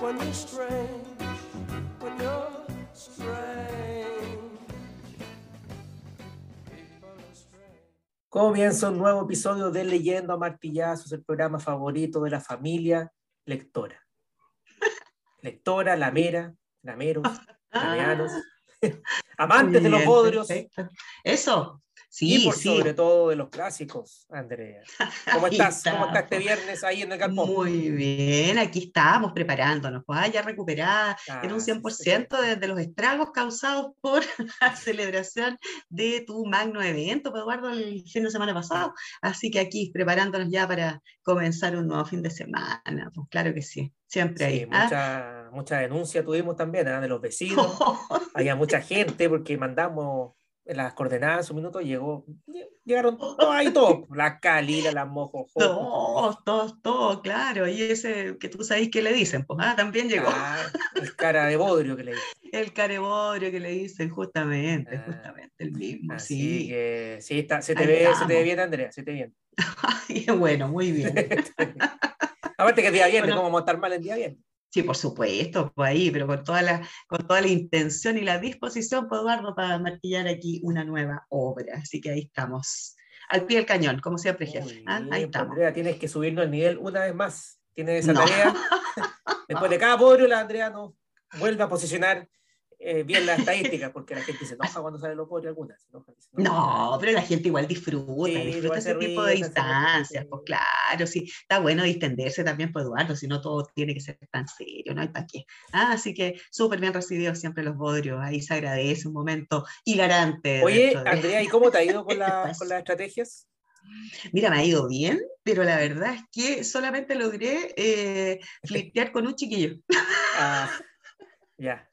when you're strange, when you're strange. People are strange. Comienza un nuevo episodio de Leyendo a Martillazos, el programa favorito de la familia lectora. Lectora, lamera, lameros, lameanos, amantes de los bodrios perfecto. Eso, y sí, por sí. sobre todo de los clásicos, Andrea. ¿Cómo estás? ¿Cómo está, está este viernes ahí en el campo? Muy bien, aquí estamos preparándonos, pues, ah, ya recuperada en un Ah, sí, 100% de, de los estragos causados por la celebración de tu magno evento, pues, Eduardo, el fin de semana pasado. Así que aquí preparándonos ya para comenzar un nuevo fin de semana, pues claro que sí, siempre Sí, ahí. ¿ah? mucha, mucha denuncia tuvimos también ¿ah? de los vecinos. Había mucha gente porque mandamos las coordenadas en su minuto, llegó, llegaron todos ahí todos, la Calila, la Mojojo. Todos, todos, todos, claro. Y ese que tú sabes que le dicen, pues ah, también llegó. Ah, el cara de bodrio que le dije. El careborio que le dicen, justamente, Ah, justamente, el mismo, Así sí. que sí, está, se te Ahí ve, se te ve bien, Andrea, se te ve bien. Ay, bueno, muy bien. Aparte que es día viernes, Bueno. ¿cómo vamos a estar mal el día viernes? Sí, por supuesto, pues ahí, pero con toda la, con toda la intención y la disposición, pues Eduardo, para martillar aquí una nueva obra. Así que ahí estamos, al pie del cañón, como siempre, jefe. ¿ah? Ahí pues, estamos. Andrea, tienes que subirnos el nivel una vez más. Tienes esa No. tarea. Después de cada bodrio, la Andrea nos vuelve a posicionar eh, bien las estadísticas, porque la gente se enoja cuando sale los bodrios algunas. se enoja, dice, No, pero la gente igual disfruta, Sí, disfruta ese se tipo de se instancias, pues claro, sí, está bueno distenderse también, pues Eduardo, si no todo tiene que ser tan serio, no hay para qué. Ah, así que súper bien recibidos siempre los bodrios, ahí se agradece un momento hilarante. Oye, de- Andrea, ¿y cómo te ha ido con, la- con las estrategias? Mira, me ha ido bien, pero la verdad es que solamente logré eh, flirtear con un chiquillo. Ah, ya.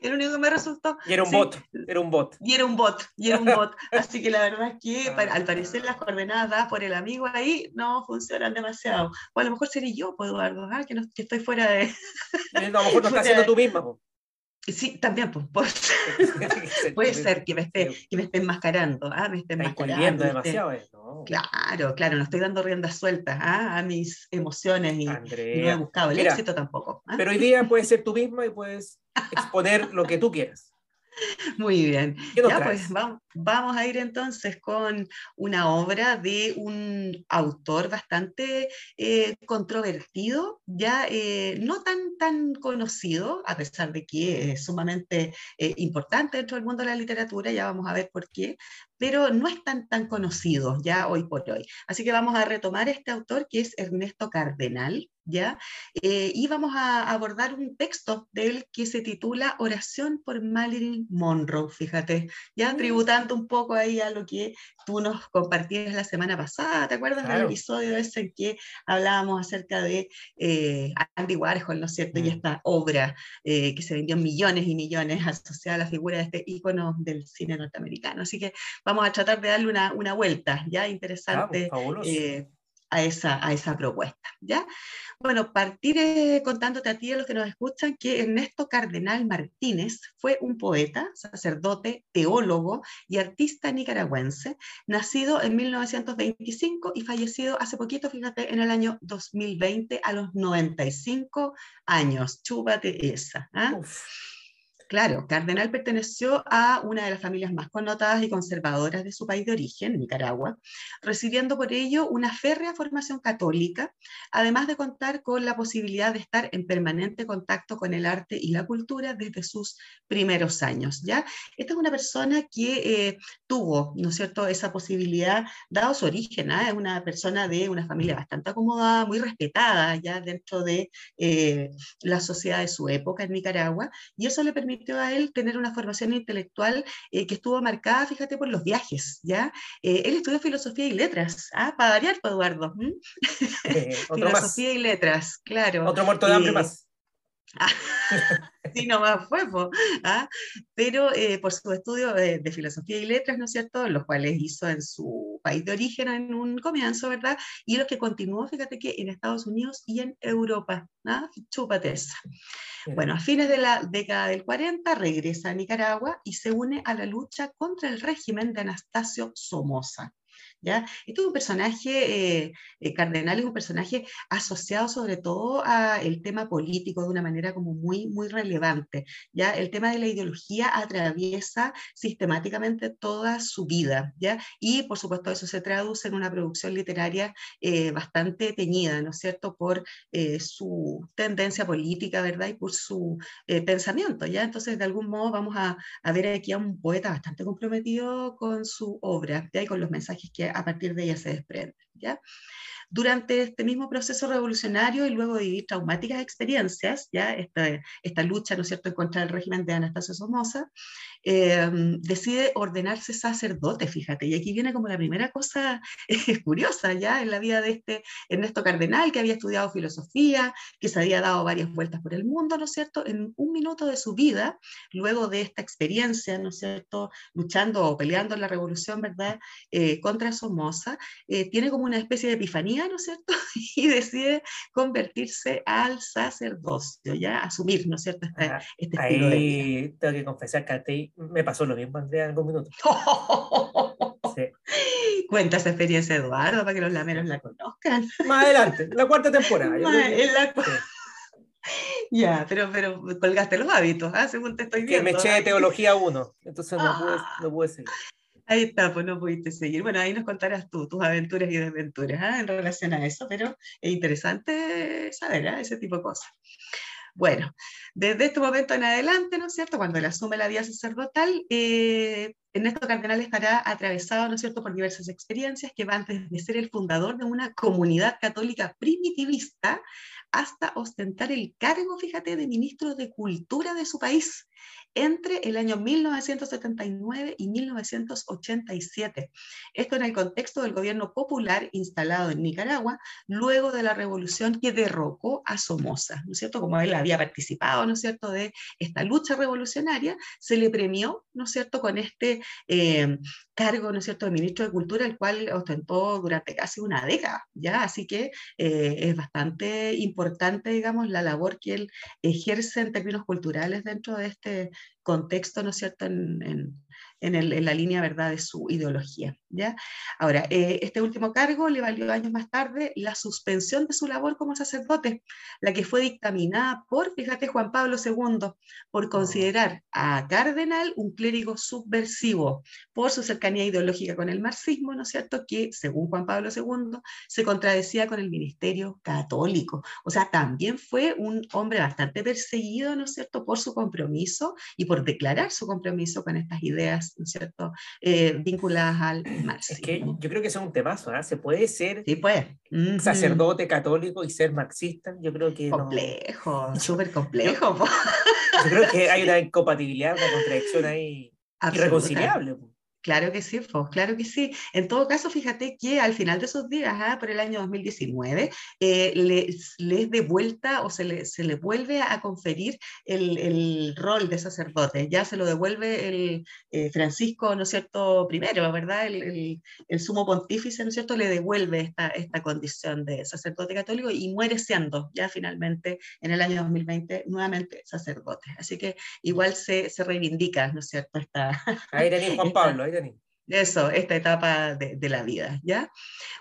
El único que me resultó. Y era un sí, bot, era un bot. Y era un bot, y era un bot. Así que la verdad es que para- al Ah. parecer las coordenadas dadas por el amigo ahí no funcionan demasiado. O a lo mejor seré yo, pues Eduardo, ah, que, no- que estoy fuera de... Eh, A lo mejor no estás haciendo tú misma. po. Sí, también, pues, puede ser, puede ser que me esté, que me esté enmascarando, ah, me esté enmascarando. esté- demasiado. ¿no? Claro, claro, no estoy dando riendas sueltas ah, a mis emociones y, y no he buscado el Mira, éxito tampoco. ah. Pero hoy día puedes ser tú misma y puedes exponer lo que tú quieras. Muy bien. ¿Qué nos Ya, traes? pues vamos, vamos a ir entonces con una obra de un autor bastante eh, controvertido, ya eh, no tan, tan conocido, a pesar de que es sumamente eh, importante dentro del mundo de la literatura, ya vamos a ver por qué, pero no es tan, tan conocido ya hoy por hoy. Así que vamos a retomar este autor que es Ernesto Cardenal, ¿ya? Eh, y vamos a abordar un texto de él que se titula Oración por Marilyn Monroe, fíjate, ya Mm. Un poco ahí a lo que tú nos compartías la semana pasada, ¿te acuerdas del episodio ese en que hablábamos acerca de eh, Andy Warhol, ¿no es cierto? Y Mm. esta obra eh, que se vendió en millones y millones asociada a la figura de este ícono del cine norteamericano. Así que vamos a tratar de darle una, una vuelta, ya Ah, pues, interesante. Eh, a, esa, a esa propuesta. ¿ya? Bueno, partir eh, contándote a ti y a los que nos escuchan que Ernesto Cardenal Martínez fue un poeta, sacerdote, teólogo y artista nicaragüense, nacido en 1925 y fallecido hace poquito, fíjate, en el año 2020 a los 95 años. Chúpate esa. ¿ah? Claro, Cardenal perteneció a una de las familias más connotadas y conservadoras de su país de origen, Nicaragua, recibiendo por ello una férrea formación católica, además de contar con la posibilidad de estar en permanente contacto con el arte y la cultura desde sus primeros años. ¿ya? Esta es una persona que eh, tuvo, ¿no es cierto?, esa posibilidad, dado su origen, ¿ah? es una persona de una familia bastante acomodada, muy respetada ya dentro de eh, la sociedad de su época en Nicaragua, y eso le permitió a él tener una formación intelectual eh, que estuvo marcada, fíjate, por los viajes, ¿ya? Eh, él estudió filosofía y letras, ¿ah? Para variar, pues, Eduardo. eh, otro más. filosofía y letras, claro. Otro muerto de hambre más. sí, nomás fue, ¿ah? pero eh, por su estudio de, filosofía y letras, ¿no es cierto?, los cuales hizo en su país de origen en un comienzo, ¿verdad? Y los que continuó, fíjate que en Estados Unidos y en Europa, ¿ah? Chúpate esa. Bueno, a fines de la década del 40 regresa a Nicaragua y se une a la lucha contra el régimen de Anastasio Somoza. ¿Ya? Este es un personaje, eh, eh, Cardenal es un personaje asociado sobre todo al tema político de una manera como muy, muy relevante, ¿ya? El tema de la ideología atraviesa sistemáticamente toda su vida, ¿ya? Y por supuesto eso se traduce en una producción literaria eh, bastante teñida, ¿no es cierto?, por su tendencia política, ¿verdad?, y por su pensamiento, ¿ya? Entonces, de algún modo vamos a, a, ver aquí a un poeta bastante comprometido con su obra, ¿ya? Y con los mensajes que a partir de ella se desprende. ¿ya? Durante este mismo proceso revolucionario y luego de vivir traumáticas experiencias, ya esta, esta lucha, ¿no es cierto?, contra el régimen de Anastasio Somoza, em, decide ordenarse sacerdote, fíjate, y aquí viene como la primera cosa curiosa ya en la vida de este Ernesto Cardenal, que había estudiado filosofía, que se había dado varias vueltas por el mundo, ¿no es cierto?, en un minuto de su vida, luego de esta experiencia, ¿no es cierto?, luchando o peleando en la revolución, ¿verdad?, eh, contra Somoza, eh, tiene como una especie de epifanía ¿no es cierto? Y decide convertirse al sacerdocio, ya asumir, ¿no es cierto? Este, este ahí tengo que confesar que a ti me pasó lo mismo, Andrea, en algún minuto. Cuenta esa experiencia, Eduardo, para que los lameros la conozcan. Más adelante, la cuarta temporada. Ya, pero, pero colgaste los hábitos, ¿ah? según te estoy viendo. Que me eché de teología 1, entonces no, pude, ah. no pude seguir. Ahí está, pues no pudiste seguir. Bueno, ahí nos contarás tú tus aventuras y desventuras ¿ah? en relación a eso, pero es interesante saber ¿ah? ese tipo de cosas. Bueno, desde este momento en adelante, ¿no es cierto? Cuando él asume la vida sacerdotal, eh, Ernesto Cardenal estará atravesado, ¿no es cierto?, por diversas experiencias que van desde ser el fundador de una comunidad católica primitivista hasta ostentar el cargo, fíjate, de ministro de Cultura de su país entre el año 1979 y 1987. Esto en el contexto del gobierno popular instalado en Nicaragua luego de la revolución que derrocó a Somoza, ¿no es cierto? Como él había participado, ¿no es cierto?, de esta lucha revolucionaria, se le premió, ¿no es cierto?, con este eh, cargo, ¿no es cierto?, de ministro de Cultura, el cual ostentó durante casi una década, ¿ya? Así que eh, es bastante importante, digamos, la labor que él ejerce en términos culturales dentro de este contexto, ¿no es cierto?, en, en, la línea verdad de su ideología. ¿Ya? Ahora, eh, este último cargo le valió años más tarde la suspensión de su labor como sacerdote, la que fue dictaminada por, fíjate, Juan Pablo II, por oh. considerar a Cardenal un clérigo subversivo por su cercanía ideológica con el marxismo, ¿no es cierto?, que según Juan Pablo II se contradecía con el ministerio católico. O sea, también fue un hombre bastante perseguido, ¿no es cierto?, por su compromiso y por declarar su compromiso con estas ideas cierto?, eh, vinculadas al Es que yo creo que eso es un temazo, ¿ah? Se puede ser sí, puede. sacerdote católico y ser marxista, yo creo que Complejo, súper complejo. Yo, creo que hay una incompatibilidad, una contradicción ahí irreconciliable. Claro que sí, pues, claro que sí. En todo caso, fíjate que al final de esos días, ah, por el año 2019, eh, les, les devuelta o se le, se le vuelve a conferir el, el, rol de sacerdote. Ya se lo devuelve el eh, Francisco, ¿no es cierto?, primero, ¿verdad? El, el, sumo pontífice, ¿no es cierto?, le devuelve esta, esta condición de sacerdote católico y muere siendo ya finalmente en el año 2020 nuevamente sacerdote. Así que igual se, se reivindica, ¿no es cierto?, esta... Ahí tenía Juan Pablo, फायदा नहीं eso, esta etapa de, la vida, ¿ya?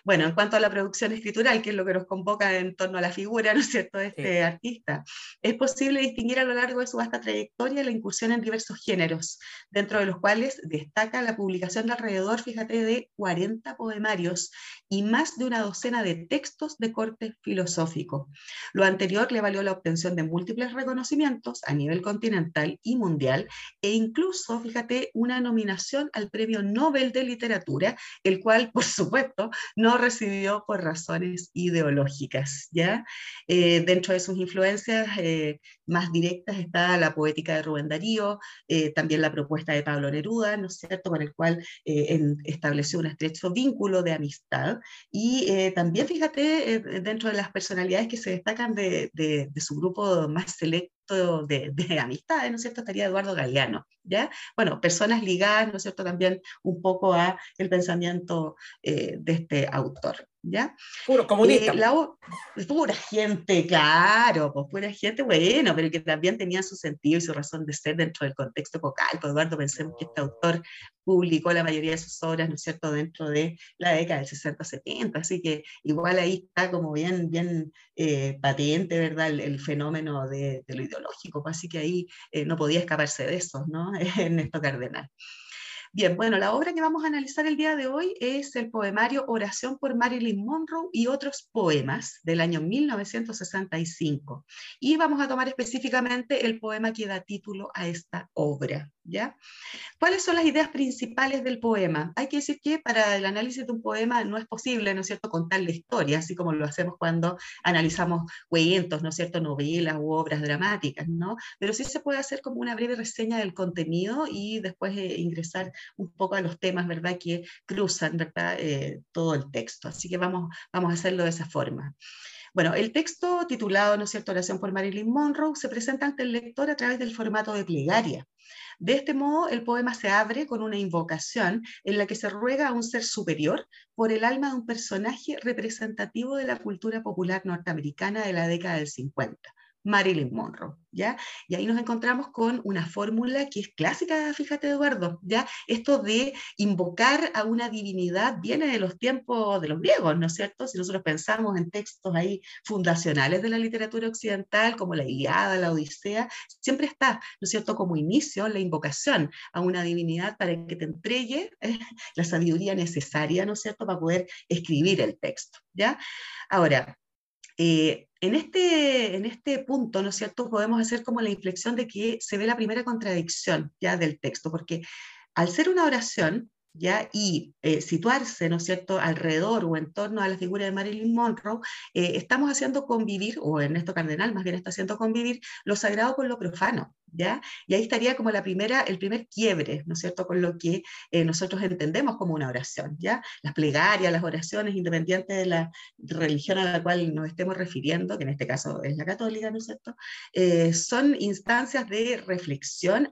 Bueno, en cuanto a la producción escritural, que es lo que nos convoca en torno a la figura, ¿no es cierto?, de este artista, es posible distinguir a lo largo de su vasta trayectoria la incursión en diversos géneros, dentro de los cuales destaca la publicación de alrededor, fíjate, de 40 poemarios y más de una docena de textos de corte filosófico. Lo anterior le valió la obtención de múltiples reconocimientos a nivel continental y mundial, e incluso, fíjate, una nominación al Premio Nobel Nobel de Literatura, el cual, por supuesto, no recibió por razones ideológicas. ¿ya? Eh, dentro de sus influencias eh, más directas está la poética de Rubén Darío, eh, también la propuesta de Pablo Neruda, ¿no es cierto?, con el cual estableció un estrecho vínculo de amistad. Y también, fíjate, dentro de las personalidades que se destacan de, de su grupo más selecto, de, de, amistades, ¿no es cierto?, estaría Eduardo Galeano, ¿ya? Bueno, personas ligadas, ¿no es cierto?, también un poco a el pensamiento eh, de este autor. ¿Ya? Puro comunista. Eh, pura gente, claro, pues pura gente, bueno, pero que también tenía su sentido y su razón de ser dentro del contexto vocal. Pues Eduardo, pensemos que este autor publicó la mayoría de sus obras, ¿no es cierto?, dentro de la década del 60-70, así que igual ahí está como bien, bien eh, patente, ¿verdad?, el, fenómeno de, lo ideológico, pues, así que ahí eh, no podía escaparse de eso, ¿no?, Ernesto Cardenal. Bien, bueno, la obra que vamos a analizar el día de hoy es el poemario Oración por Marilyn Monroe y otros poemas del año 1965. Y vamos a tomar específicamente el poema que da título a esta obra. ¿Ya? ¿Cuáles son las ideas principales del poema? Hay que decir que para el análisis de un poema no es posible, ¿no es cierto?, contar la historia, así como lo hacemos cuando analizamos cuentos, ¿no es cierto?, novelas u obras dramáticas, ¿no? Pero sí se puede hacer como una breve reseña del contenido y después eh, ingresar un poco a los temas, ¿verdad?, que cruzan, ¿verdad?, eh, todo el texto. Así que vamos, vamos a hacerlo de esa forma. Bueno, el texto titulado, ¿no es cierto?, Oración por Marilyn Monroe, se presenta ante el lector a través del formato de plegaria. De este modo, el poema se abre con una invocación en la que se ruega a un ser superior por el alma de un personaje representativo de la cultura popular norteamericana de la década del 50. Marilyn Monroe, ¿ya? Y ahí nos encontramos con una fórmula que es clásica, fíjate Eduardo, ¿ya? Esto de invocar a una divinidad viene de los tiempos de los griegos, ¿no es cierto? Si nosotros pensamos en textos ahí fundacionales de la literatura occidental, como la Iliada, la Odisea, siempre está, ¿no es cierto?, como inicio la invocación a una divinidad para que te entregue eh, la sabiduría necesaria, ¿no es cierto?, para poder escribir el texto, ¿ya? Ahora, eh, en este, en este punto, ¿no cierto?, podemos hacer como la inflexión de que se ve la primera contradicción ya del texto, porque al ser una oración, ¿ya? y eh, situarse, ¿no es cierto?, alrededor o en torno a la figura de Marilyn Monroe, eh, estamos haciendo convivir, o Ernesto Cardenal más bien está haciendo convivir, lo sagrado con lo profano, ¿ya? Y ahí estaría como la primera, el primer quiebre, ¿no es cierto?, con lo que eh, nosotros entendemos como una oración, ¿ya? Las plegarias, las oraciones, independientes de la religión a la cual nos estemos refiriendo, que en este caso es la católica, ¿no es cierto?, son instancias de reflexión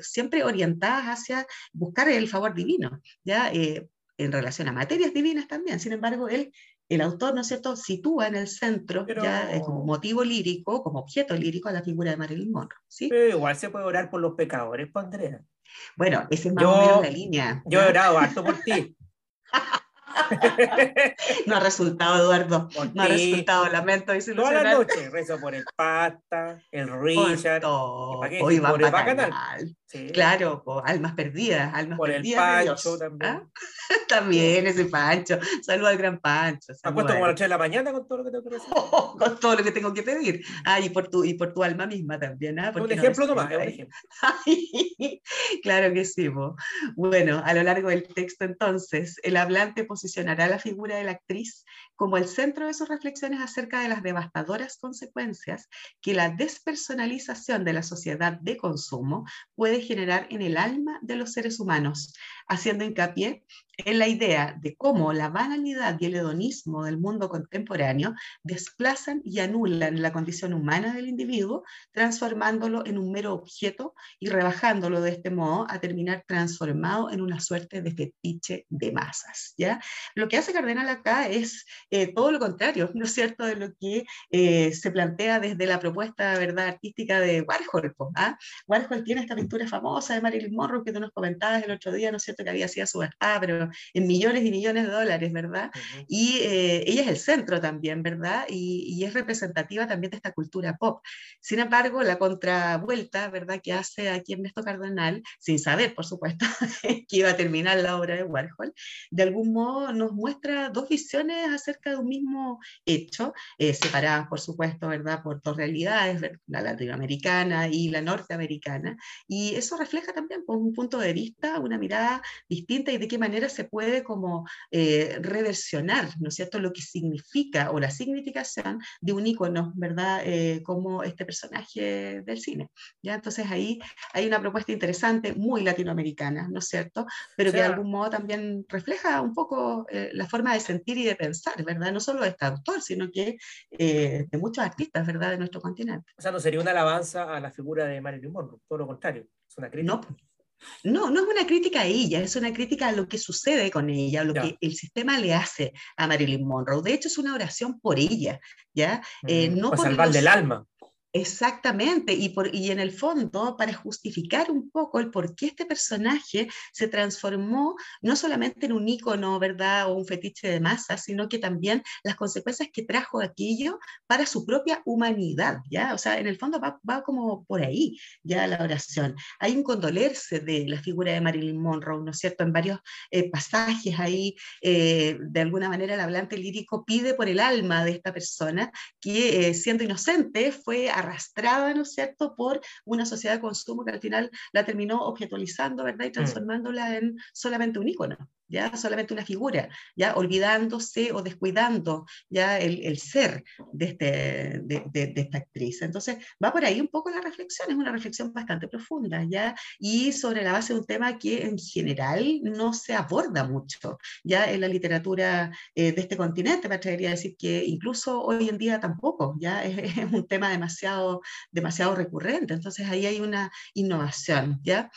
siempre orientadas hacia buscar el favor divino, ¿ya? en relación a materias divinas también. Sin embargo, él el autor, ¿no es cierto?, sitúa en el centro, ya eh, como motivo lírico, como objeto lírico, a la figura de Marilyn Monroe. ¿sí? Pero igual se puede orar por los pecadores, pues, Andrea. Bueno, esa es más o menos la línea. Yo he orado harto por ti. no ha resultado, Eduardo. no ha resultado, lamento Toda la noche rezo por el Pasta, el Richard. Hoy va a canal. Claro, almas perdidas, almas por perdidas. el Pancho también. ¿Ah? también ese Pancho. Saludos al gran Pancho. Apuesto como a las 3 de la mañana con todo lo que tengo que decir. con todo lo que tengo que pedir. Ah, y por tu, y por tu alma misma también. ¿ah? Un ejemplo nomás, un ejemplo. claro que sí. Bueno, a lo largo del texto entonces, el hablante posicionará la figura de la actriz como el centro de sus reflexiones acerca de las devastadoras consecuencias que la despersonalización de la sociedad de consumo puede generar en el alma de los seres humanos, haciendo hincapié en la idea de cómo la banalidad y el hedonismo del mundo contemporáneo desplazan y anulan la condición humana del individuo, transformándolo en un mero objeto y rebajándolo de este modo a terminar transformado en una suerte de fetiche de masas. ¿ya? Lo que hace Cardenal acá es eh, todo lo contrario, ¿no es cierto?, de lo que eh, se plantea desde la propuesta ¿verdad? artística de Warhol. ¿ah? Warhol tiene esta pintura famosa de Marilyn Monroe que tú nos comentabas el otro día, ¿no es cierto?, que había sido su pero en millones y millones de dólares, ¿verdad? Y eh, ella es el centro también, ¿verdad? Y, es representativa también de esta cultura pop. Sin embargo, la contravuelta, ¿verdad?, que hace aquí Ernesto Cardenal, sin saber, por supuesto, que iba a terminar la obra de Warhol, de algún modo nos muestra dos visiones acerca de un mismo hecho, eh, separadas, por supuesto, ¿verdad?, por dos realidades, la latinoamericana y la norteamericana, y eso refleja también pues, un punto de vista, una mirada distinta y de qué manera se puede como eh, reversionar, ¿no es cierto?, lo que significa o la significación de un icono, ¿verdad?, eh, como este personaje del cine. ¿ya? Entonces ahí hay una propuesta interesante, muy latinoamericana, ¿no es cierto?, pero que de algún modo también refleja un poco eh, la forma de sentir y de pensar, ¿verdad?, no solo de este autor, sino que de muchos artistas, ¿verdad?, de nuestro continente. O sea, no sería una alabanza a la figura de Marilyn Monroe, todo lo contrario, es una crítica. No, no, no es una crítica a ella, es una crítica a lo que sucede con ella, a lo que el sistema le hace a Marilyn Monroe. De hecho, es una oración por ella, ¿ya? Eh, mm, no por salvar del alma. Exactamente, y, por, y en el fondo, para justificar un poco el por qué este personaje se transformó no solamente en un ícono, ¿verdad?, o un fetiche de masa, sino que también las consecuencias que trajo aquello para su propia humanidad, ¿ya? O sea, en el fondo va, va como por ahí, ya la oración. Hay un condolerse de la figura de Marilyn Monroe, ¿no es cierto?, en varios eh, pasajes ahí, eh, de alguna manera el hablante lírico pide por el alma de esta persona que, eh, siendo inocente, fue arrastrada, ¿no es cierto?, por una sociedad de consumo que al final la terminó objetualizando, ¿verdad?, y mm. transformándola en solamente un ícono ya solamente una figura, ya olvidándose o descuidando ya el, ser de, este, de, esta actriz. Entonces, va por ahí un poco la reflexión, es una reflexión bastante profunda, ya, y sobre la base de un tema que en general no se aborda mucho, ya en la literatura eh, de este continente, me atrevería a decir que incluso hoy en día tampoco, ya es, es un tema demasiado, demasiado recurrente, entonces ahí hay una innovación, ya.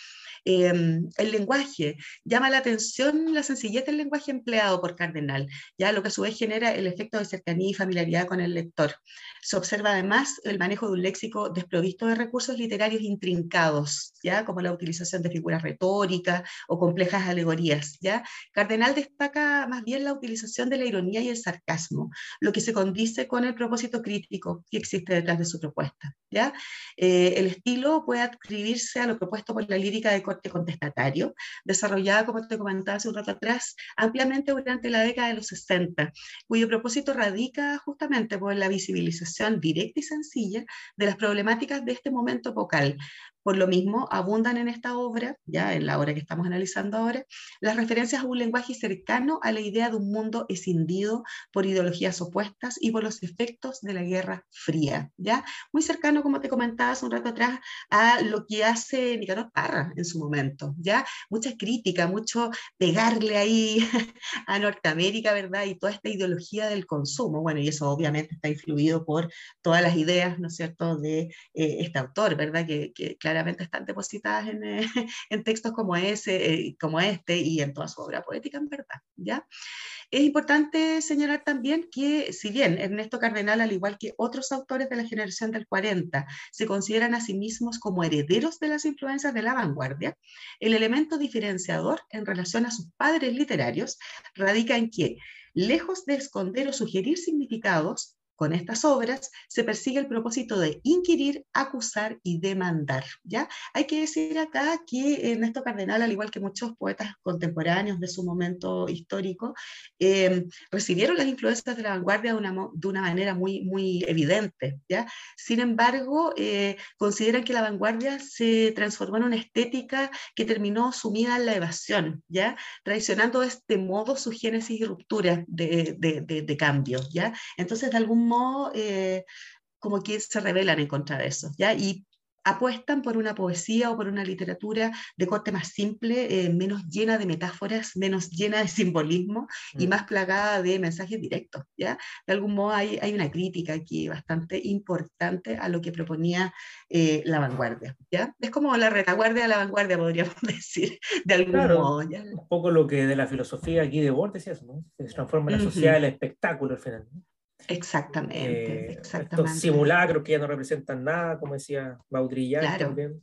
Em, el lenguaje, llama la atención la sencillez del lenguaje empleado por Cardenal, ya lo que a su vez genera el efecto de cercanía y familiaridad con el lector. Se observa además el manejo de un léxico desprovisto de recursos literarios intrincados, ya como la utilización de figuras retóricas o complejas alegorías. ¿ya? Cardenal destaca más bien la utilización de la ironía y el sarcasmo, lo que se condice con el propósito crítico que existe detrás de su propuesta. ¿ya? Eh, el estilo puede adscribirse a lo propuesto por la lírica de contestatario, desarrollada, como te comentaba hace un rato atrás, ampliamente durante la década de los 60, cuyo propósito radica justamente por la visibilización directa y sencilla de las problemáticas de este momento vocal, por lo mismo, abundan en esta obra, ya en la obra que estamos analizando ahora, las referencias a un lenguaje cercano a la idea de un mundo escindido por ideologías opuestas y por los efectos de la Guerra Fría, ya muy cercano, como te comentaba hace un rato atrás, a lo que hace Nicanor Parra en su momento, ya mucha crítica, mucho pegarle ahí a Norteamérica, ¿verdad? Y toda esta ideología del consumo, bueno, y eso obviamente está influido por todas las ideas, ¿no es cierto?, de eh, este autor, ¿verdad? Que, que claramente están depositadas en, eh, en textos como, ese, eh, como este y en toda su obra poética, en verdad. ¿ya? Es importante señalar también que, si bien Ernesto Cardenal, al igual que otros autores de la generación del 40, se consideran a sí mismos como herederos de las influencias de la vanguardia, el elemento diferenciador en relación a sus padres literarios radica en que, lejos de esconder o sugerir significados, con estas obras se persigue el propósito de inquirir, acusar y demandar. ¿ya? Hay que decir acá que Ernesto Cardenal, al igual que muchos poetas contemporáneos de su momento histórico, em, recibieron las influencias de la vanguardia de una, de una manera muy, muy evidente. ¿ya? Sin embargo, eh, consideran que la vanguardia se transformó en una estética que terminó sumida en la evasión, ¿ya? traicionando de este modo su génesis y ruptura de, de, de, de cambio. ¿ya? Entonces, de algún eh, como que se rebelan en contra de eso, ¿ya? Y apuestan por una poesía o por una literatura de corte más simple, eh, menos llena de metáforas, menos llena de simbolismo y mm. más plagada de mensajes directos. ¿ya? De algún modo hay, hay, una crítica aquí bastante importante a lo que proponía eh, la vanguardia. ¿ya? Es como la retaguardia de la vanguardia, podríamos decir, de algún modo. Un poco lo que de la filosofía aquí de Borges es ¿no? se transforma en la sociedad del espectáculo al final. Exactamente, eh, Estos simulacros que ya no representan nada, como decía Baudrillard también.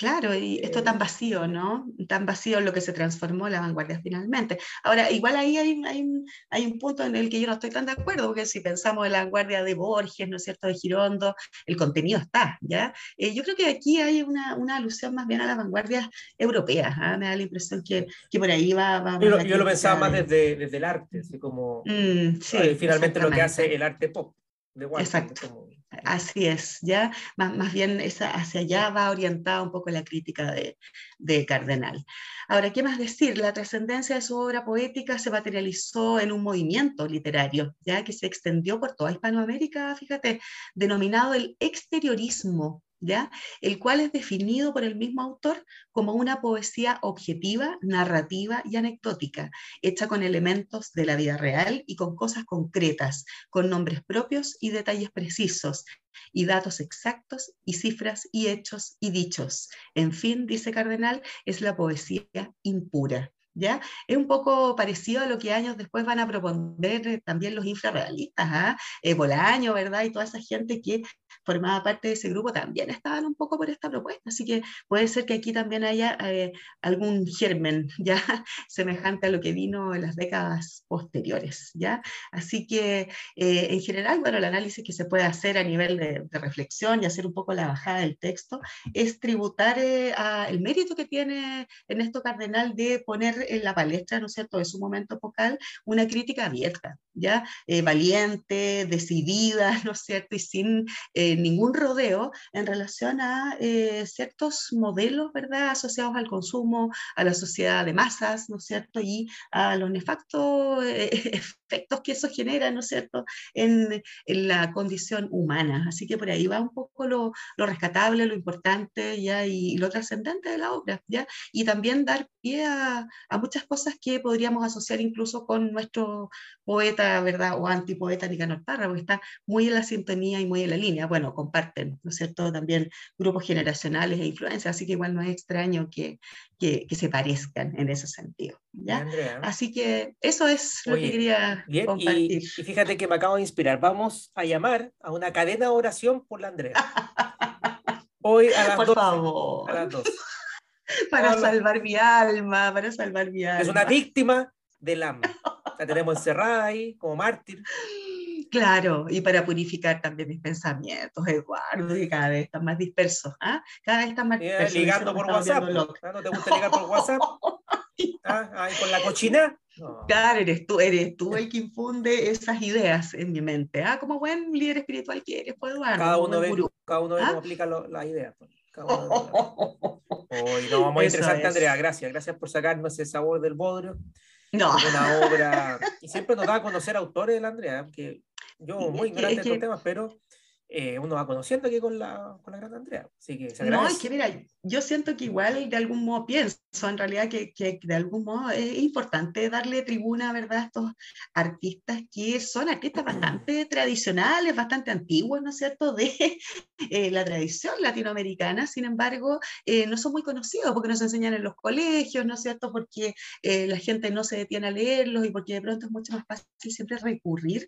Claro, y esto eh, tan vacío, ¿no? Tan vacío en lo que se transformó la vanguardia finalmente. Ahora, igual ahí hay, hay, hay, un punto en el que yo no estoy tan de acuerdo, porque si pensamos en la vanguardia de Borges, ¿no es cierto?, de Girondo, el contenido está, ¿ya? Eh, yo creo que aquí hay una, una, alusión más bien a las vanguardias europeas, ¿ah? me da la impresión que, que por ahí va... va yo, yo lo pensaba más desde, desde, el arte, así como mm, sí, finalmente lo que hace el arte pop de Exacto. Así es, ya más, más bien esa, hacia allá va orientada un poco la crítica de, de Cardenal. Ahora, ¿qué más decir? La trascendencia de su obra poética se materializó en un movimiento literario, ya que se extendió por toda Hispanoamérica, fíjate, denominado el exteriorismo ¿ya? el cual es definido por el mismo autor como una poesía objetiva, narrativa y anecdótica, hecha con elementos de la vida real y con cosas concretas, con nombres propios y detalles precisos, y datos exactos y cifras y hechos y dichos. En fin, dice Cardenal, es la poesía impura. ¿Ya? Es un poco parecido a lo que años después van a proponer eh, también los infrarrealistas, ¿ah? Eh, Bolaño, ¿verdad? Y toda esa gente que formaba parte de ese grupo también estaban un poco por esta propuesta, así que puede ser que aquí también haya eh, algún germen ya semejante a lo que vino en las décadas posteriores, ¿ya? Así que eh, en general, bueno, el análisis que se puede hacer a nivel de, reflexión y hacer un poco la bajada del texto es tributar eh, el mérito que tiene Ernesto Cardenal de poner en la palestra, ¿no es cierto?, de su momento focal, una crítica abierta, ¿ya? valiente, decidida, ¿no es cierto?, y sin ningún rodeo en relación a eh, ciertos modelos, ¿verdad?, asociados al consumo, a la sociedad de masas, ¿no es cierto?, y a los nefactos eh, efectos que eso genera, ¿no es cierto?, en, en, la condición humana. Así que por ahí va un poco lo, lo rescatable, lo importante, ¿ya?, y, lo trascendente de la obra, ¿ya?, y también dar pie a, a muchas cosas que podríamos asociar incluso con nuestro poeta, ¿verdad?, o antipoeta Nicanor Parra, porque está muy en la sintonía y muy en la línea. Bueno, comparten, ¿no es cierto?, también grupos generacionales e influencias, así que igual no es extraño que, que, se parezcan en ese sentido. ¿ya? Así que eso es lo que quería compartir. Y, fíjate que me acabo de inspirar. Vamos a llamar a una cadena de oración por la Andrea. Hoy a las Por favor. A las dos. Para salvar mi alma, para salvar mi alma. Es una víctima del hambre. La tenemos encerrada ahí como mártir. Claro, y para purificar también mis pensamientos, Eduardo, que cada vez están más dispersos, ¿ah? Cada vez están más dispersos. ligando por WhatsApp, ¿no? te gusta ligar por WhatsApp? ¿Ah? con la cochina? Claro, eres tú, eres tú el que infunde esas ideas en mi mente, ¿ah? Como buen líder espiritual que eres, pues Eduardo. Cada uno ve, cada uno ve cómo ¿ah? aplica las ideas. Pues. Hoy no, muy interesante, Andrea, gracias, gracias por sacarnos ese sabor del bodrio. No. Una obra, y siempre nos da a conocer autores de la Andrea, que yo muy ignorante de estos temas, pero eh, uno va conociendo aquí con la, con la gran Andrea. Así que se no, es que mira, yo siento que igual de algún modo pienso, en realidad que, que, de algún modo es importante darle tribuna, ¿verdad?, a estos artistas que son artistas bastante tradicionales, bastante antiguos, ¿no es cierto?, de eh, la tradición latinoamericana, sin embargo, eh, no son muy conocidos porque no se enseñan en los colegios, ¿no es cierto?, porque la gente no se detiene a leerlos y porque de pronto es mucho más fácil siempre recurrir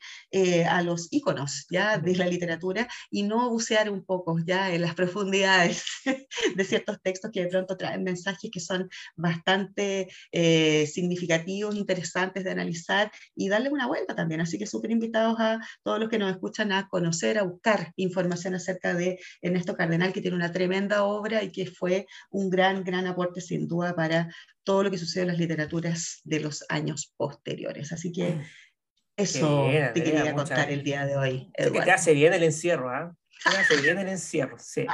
a los íconos, ¿ya?, de la literatura y no bucear un poco, ¿ya?, en las profundidades de ciertos textos que de pronto traen mensajes que son bastante eh, significativos, interesantes de analizar y darle una vuelta también. Así que súper invitados a todos los que nos escuchan a conocer, a buscar información acerca de Ernesto Cardenal, que tiene una tremenda obra y que fue un gran, gran aporte sin duda para todo lo que sucede en las literaturas de los años posteriores. Así que eso te quería contar el día de hoy. que te hace bien el encierro, ¿ah? Te hace bien el encierro, sí.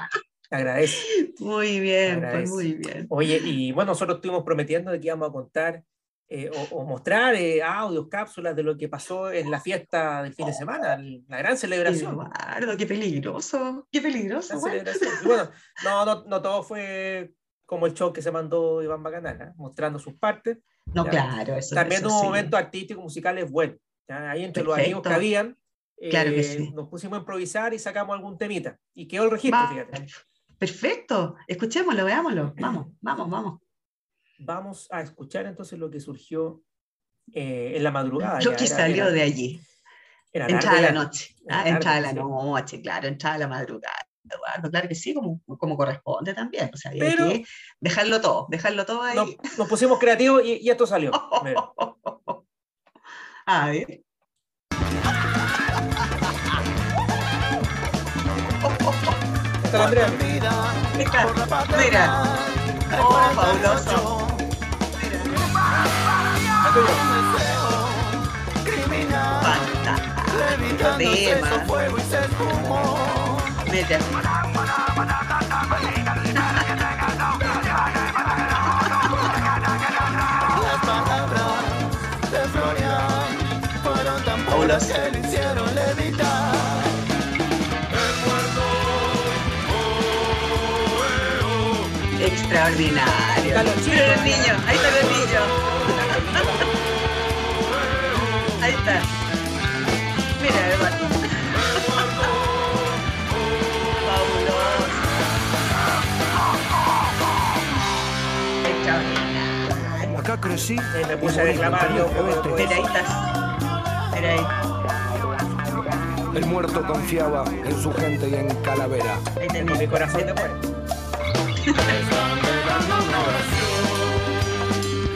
Te agradezco. Muy bien, pues muy bien. Oye, y bueno, nosotros estuvimos prometiendo de que íbamos a contar eh, o, mostrar eh, audios, cápsulas de lo que pasó en la fiesta del fin de semana, la gran celebración. Eduardo, qué peligroso, qué peligroso. bueno, no, no, no, todo fue como el show que se mandó Iván Bacanana, mostrando sus partes. No, claro, eso También tuvo momentos artísticos, musicales buenos. Ahí entre los amigos que habían, claro que sí. Eh, nos pusimos a improvisar y sacamos algún temita. Y quedó el registro, fíjate. Perfecto, escuchémoslo, veámoslo. Vamos, vamos, vamos. Vamos a escuchar entonces lo que surgió eh, en la madrugada. Lo que salió de allí. entrada la noche. Ah, entrada la noche, claro, entrada la madrugada. Eduardo, claro que sí, como, como corresponde también. O sea, Pero, que dejarlo todo, dejarlo todo ahí. Nos, pusimos creativos y, y esto salió. a ver. Hasta Andrea. Mira. Oh, fabuloso. Fantástico tema. Vete Fabuloso. que le hicieron levitar. El Extraordinario. Está. Mira los niños, ahí están los niños. Ahí está. Mira, Eduardo. Fabuloso. Extraordinario. Acá crecí. Eh, me puse a reclamar. Mira, ahí estás. Mira ahí. El muerto confiaba en su gente y en Calavera. Ahí tenés. corazón de muere.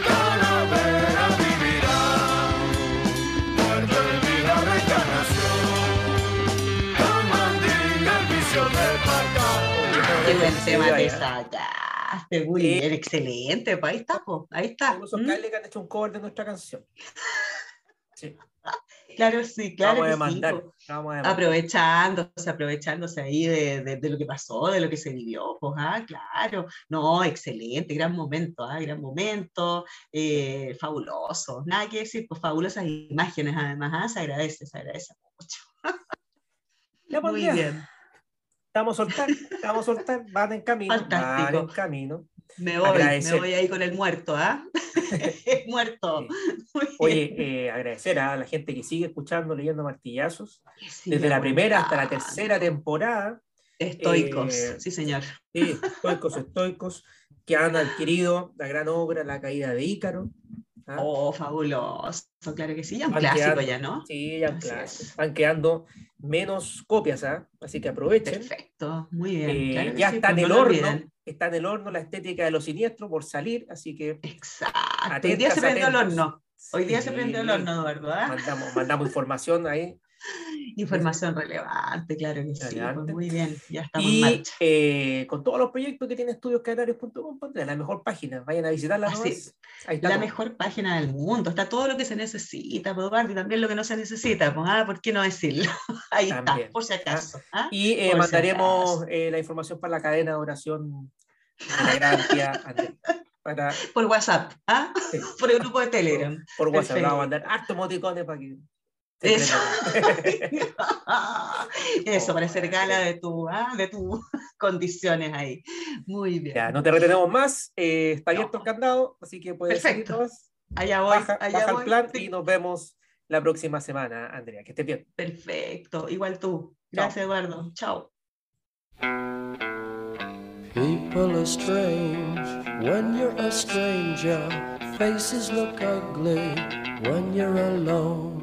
calavera vivirá. Muerto. Qué buen Sí, tema te sacaste. Sí. bien, excelente. Pues ahí está, po, ahí está. Incluso Mm, Kylie que han hecho un cover de nuestra canción. Sí. Claro, sí, claro. vamos a sí, demandar. po. vamos a demandar. aprovechándose, aprovechándose ahí de, de- de lo que pasó, de lo que se vivió, pues, ah, claro, no, excelente, gran momento, ah, gran momento, eh, fabuloso, nada que decir, pues fabulosas imágenes además, ah, se agradece, se agradece mucho. Ya, pues, Muy bien, Estamos a soltar, estamos a soltar, van en camino, van Fantástico. en camino. Me voy, me voy ahí con el muerto, ¿ah? muerto. Muy Oye, eh, agradecer a la gente que sigue escuchando, leyendo martillazos, Sí, desde la primera hasta la tercera temporada. Estoicos, eh, sí señor. Sí, estoicos, estoicos, que han adquirido la gran obra La caída de Ícaro. ¿Ah? Oh, fabuloso, claro que sí, ya un clásico ya, ¿no? Sí, ya un clásico. Van quedando menos copias, ¿ah? así que aprovechen. Perfecto, muy bien. Eh, claro ya sí, está en pues el no lo horno, está en el horno la estética de lo siniestro por salir, así que Exacto. Hoy día se prendió el horno. Hoy día se prendió el horno, Eduardo. ¿ah? Mandamos, mandamos información ahí. Información relevante, claro que sí. Pues muy bien, ya estamos en Y marcha. eh, con todos los proyectos que tiene estudioscanarios.com, pondré la mejor página. Vayan a visitarla. Ahí está La todo. mejor página del mundo. Está todo lo que se necesita, pues, y también lo que no se necesita. Pues, ah, ¿por qué no decirlo? Ahí También. está, por si acaso. ¿ah? Y eh, Por si mandaremos acaso. eh, la información para la cadena de oración de la tía. Para, Por WhatsApp, ¿ah? Sí. por el grupo de Telegram. por WhatsApp, le vamos a mandar harto emoticones para que. Eso. Eso, para hacer gala de tu, ah, de tus condiciones ahí. Muy bien. Ya, no te retenemos más. eh, está abierto el candado, así que puedes Perfecto. todas. Allá voy, Baja, allá baja el plan Sí. y nos vemos la próxima semana, Andrea. Que estés bien. Perfecto, igual tú. Chao. Gracias, Eduardo. Chao. People are strange when you're a stranger. Faces look ugly when you're alone.